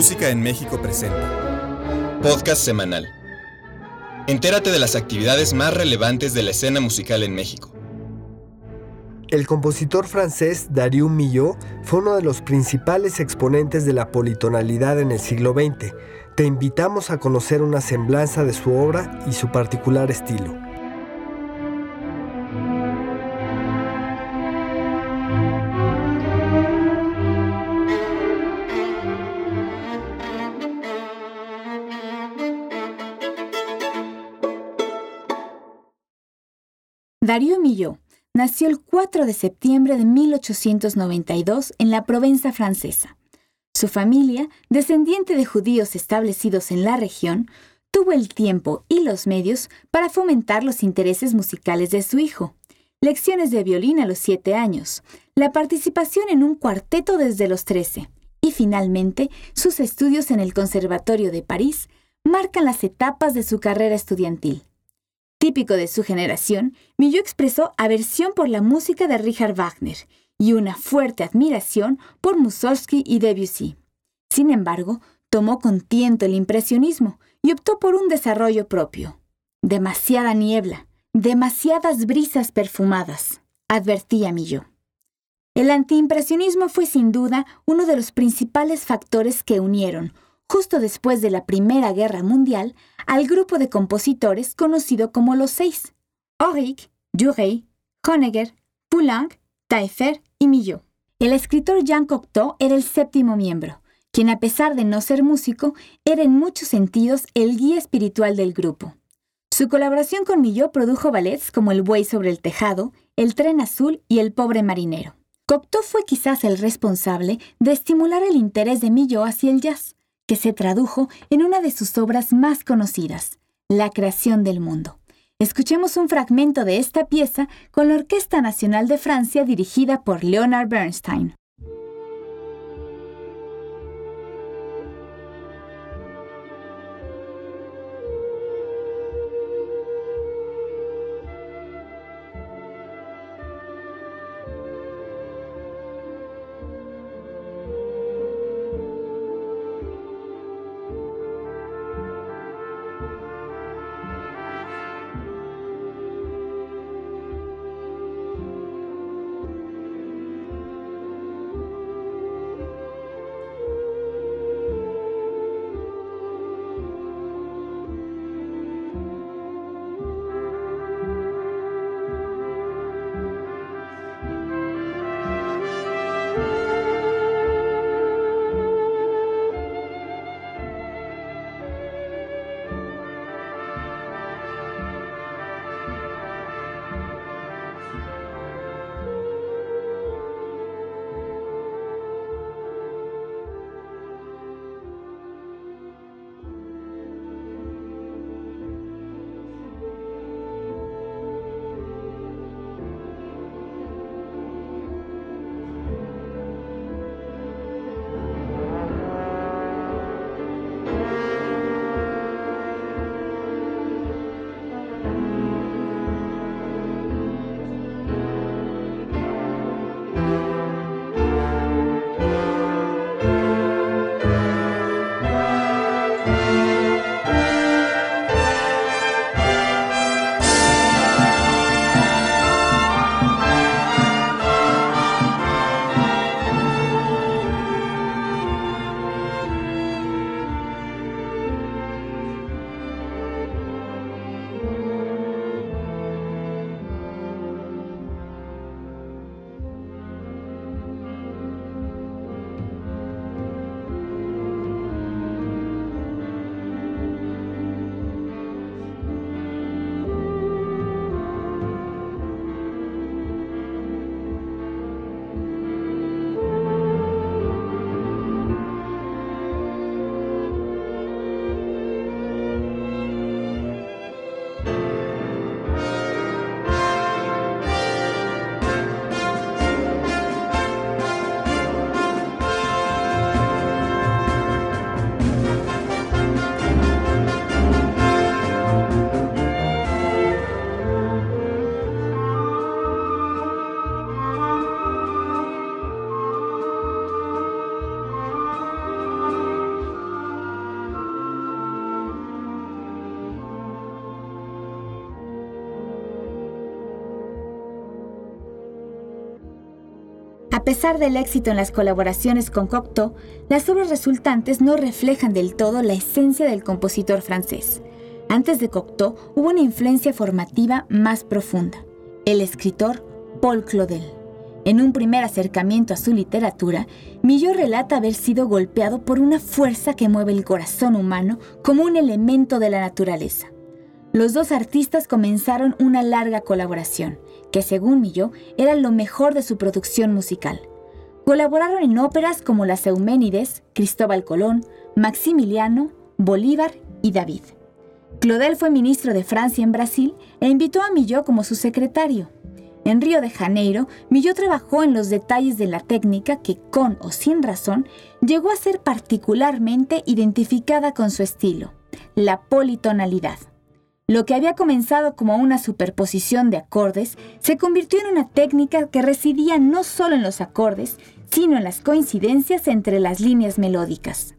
Música en México presenta. Podcast semanal. Entérate de las actividades más relevantes de la escena musical en México. El compositor francés Darius Milhaud fue uno de los principales exponentes de la politonalidad en el siglo XX. Te invitamos a conocer una semblanza de su obra y su particular estilo. Darío Milhaud nació el 4 de septiembre de 1892 en la Provenza francesa. Su familia, descendiente de judíos establecidos en la región, tuvo el tiempo y los medios para fomentar los intereses musicales de su hijo. Lecciones de violín a los siete años, la participación en un cuarteto desde los 13 y finalmente sus estudios en el Conservatorio de París marcan las etapas de su carrera estudiantil. Típico de su generación, Milhaud expresó aversión por la música de Richard Wagner y una fuerte admiración por Mussorgsky y Debussy. Sin embargo, tomó con tiento el impresionismo y optó por un desarrollo propio. Demasiada niebla, demasiadas brisas perfumadas, advertía Milhaud. El antiimpresionismo fue sin duda uno de los principales factores que unieron, justo después de la Primera Guerra Mundial, al grupo de compositores conocido como los Seis, Auric, Duret, Honegger, Poulenc, Taillefer y Milhaud. El escritor Jean Cocteau era el séptimo miembro, quien a pesar de no ser músico, era en muchos sentidos el guía espiritual del grupo. Su colaboración con Milhaud produjo ballets como El buey sobre el tejado, El tren azul y El pobre marinero. Cocteau fue quizás el responsable de estimular el interés de Milhaud hacia el jazz, que se tradujo en una de sus obras más conocidas, La creación del mundo. Escuchemos un fragmento de esta pieza con la Orquesta Nacional de Francia dirigida por Leonard Bernstein. A pesar del éxito en las colaboraciones con Cocteau, las obras resultantes no reflejan del todo la esencia del compositor francés. Antes de Cocteau hubo una influencia formativa más profunda, el escritor Paul Claudel. En un primer acercamiento a su literatura, Millot relata haber sido golpeado por una fuerza que mueve el corazón humano como un elemento de la naturaleza. Los dos artistas comenzaron una larga colaboración, que según Millot era lo mejor de su producción musical. Colaboraron en óperas como Las Euménides, Cristóbal Colón, Maximiliano, Bolívar y David. Claudel fue ministro de Francia en Brasil e invitó a Millot como su secretario. En Río de Janeiro, Millot trabajó en los detalles de la técnica que, con o sin razón, llegó a ser particularmente identificada con su estilo, la politonalidad. Lo que había comenzado como una superposición de acordes se convirtió en una técnica que residía no solo en los acordes, sino en las coincidencias entre las líneas melódicas.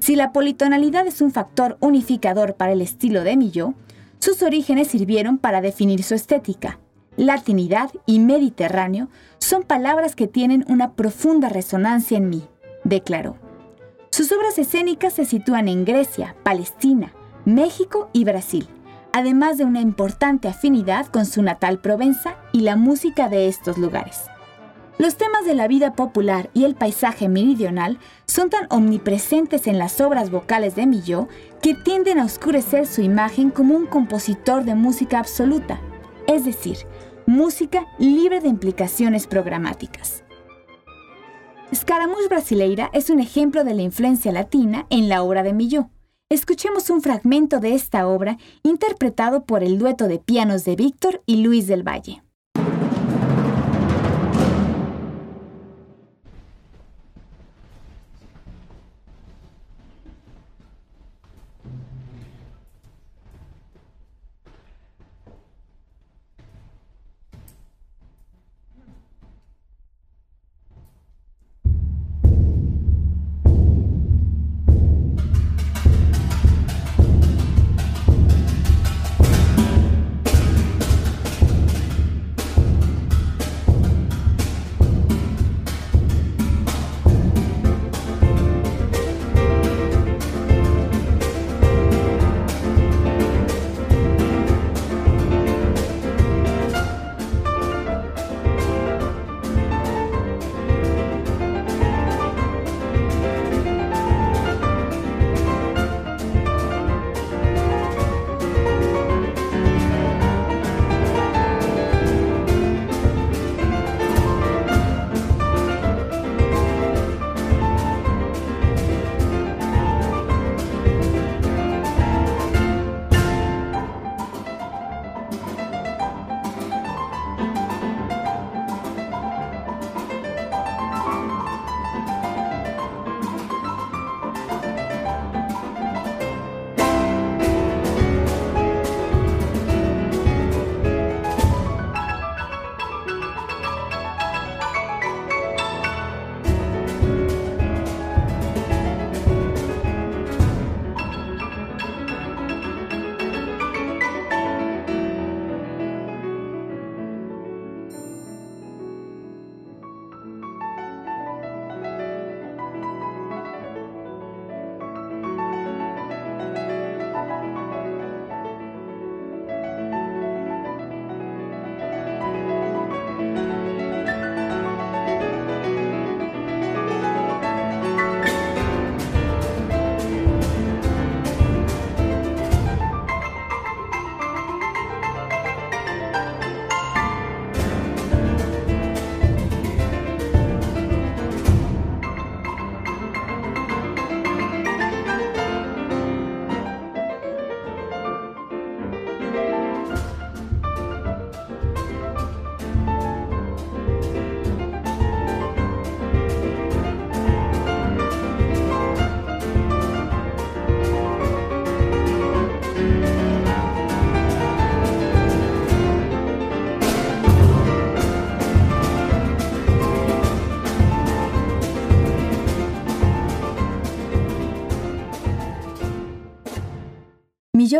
Si la politonalidad es un factor unificador para el estilo de Millot, sus orígenes sirvieron para definir su estética. Latinidad y Mediterráneo son palabras que tienen una profunda resonancia en mí, declaró. Sus obras escénicas se sitúan en Grecia, Palestina, México y Brasil además de una importante afinidad con su natal Provenza y la música de estos lugares. Los temas de la vida popular y el paisaje meridional son tan omnipresentes en las obras vocales de Millot que tienden a oscurecer su imagen como un compositor de música absoluta, es decir, música libre de implicaciones programáticas. Scaramouche Brasileira es un ejemplo de la influencia latina en la obra de Millot. Escuchemos un fragmento de esta obra interpretado por el dueto de pianos de Víctor y Luis del Valle.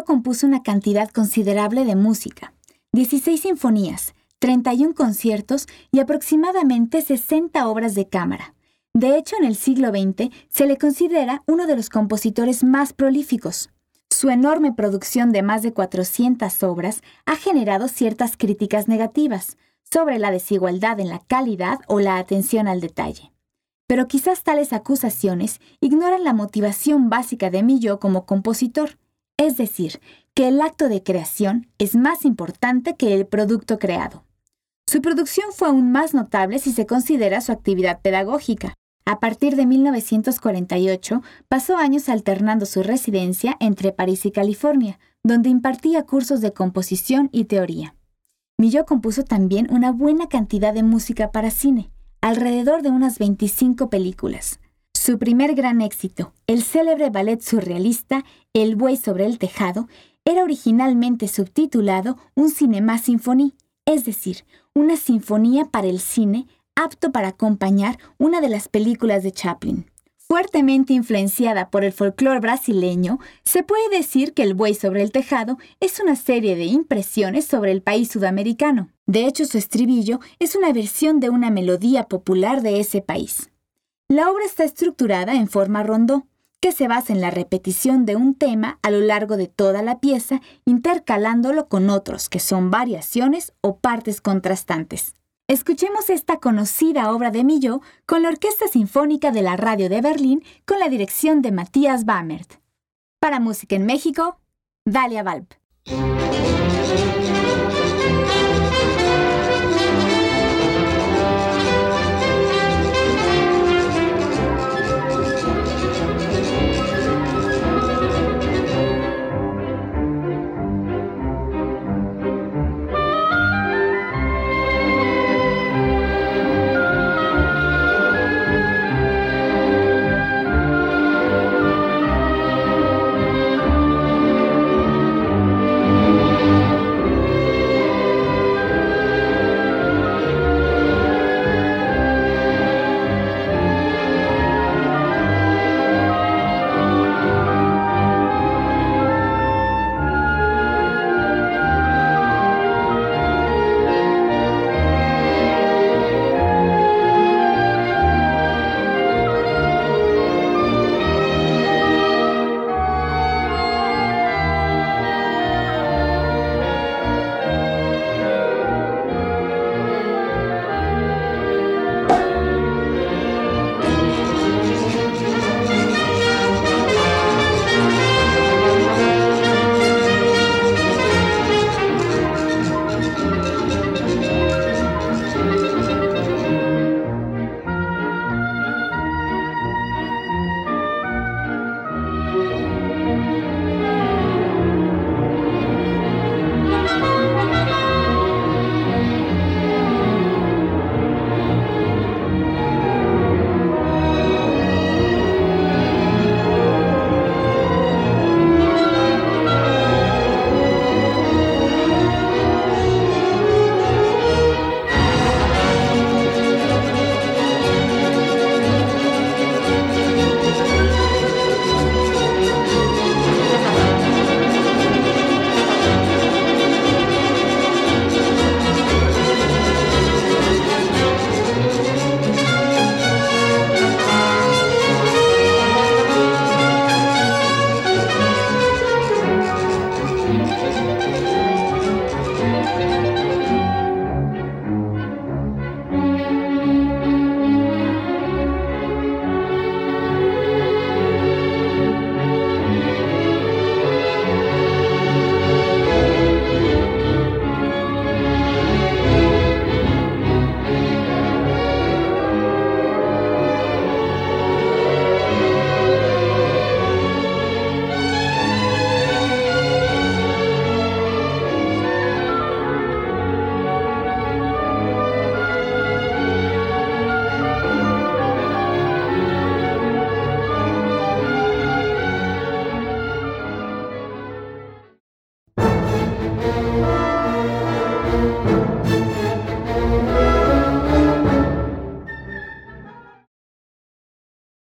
Compuso una cantidad considerable de música, 16 sinfonías, 31 conciertos y aproximadamente 60 obras de cámara. De hecho, en el siglo XX se le considera uno de los compositores más prolíficos. Su enorme producción de más de 400 obras ha generado ciertas críticas negativas sobre la desigualdad en la calidad o la atención al detalle. Pero quizás tales acusaciones ignoran la motivación básica de Millau como compositor, es decir, que el acto de creación es más importante que el producto creado. Su producción fue aún más notable si se considera su actividad pedagógica. A partir de 1948, pasó años alternando su residencia entre París y California, donde impartía cursos de composición y teoría. Millau compuso también una buena cantidad de música para cine, alrededor de unas 25 películas. Su primer gran éxito, el célebre ballet surrealista El buey sobre el tejado, era originalmente subtitulado Un cinema sinfoní, es decir, una sinfonía para el cine apto para acompañar una de las películas de Chaplin. Fuertemente influenciada por el folclore brasileño, se puede decir que El buey sobre el tejado es una serie de impresiones sobre el país sudamericano. De hecho, su estribillo es una versión de una melodía popular de ese país. La obra está estructurada en forma rondó, que se basa en la repetición de un tema a lo largo de toda la pieza, intercalándolo con otros que son variaciones o partes contrastantes. Escuchemos esta conocida obra de Millau con la Orquesta Sinfónica de la Radio de Berlín con la dirección de Matías Bamert. Para Música en México, Dalia Valp.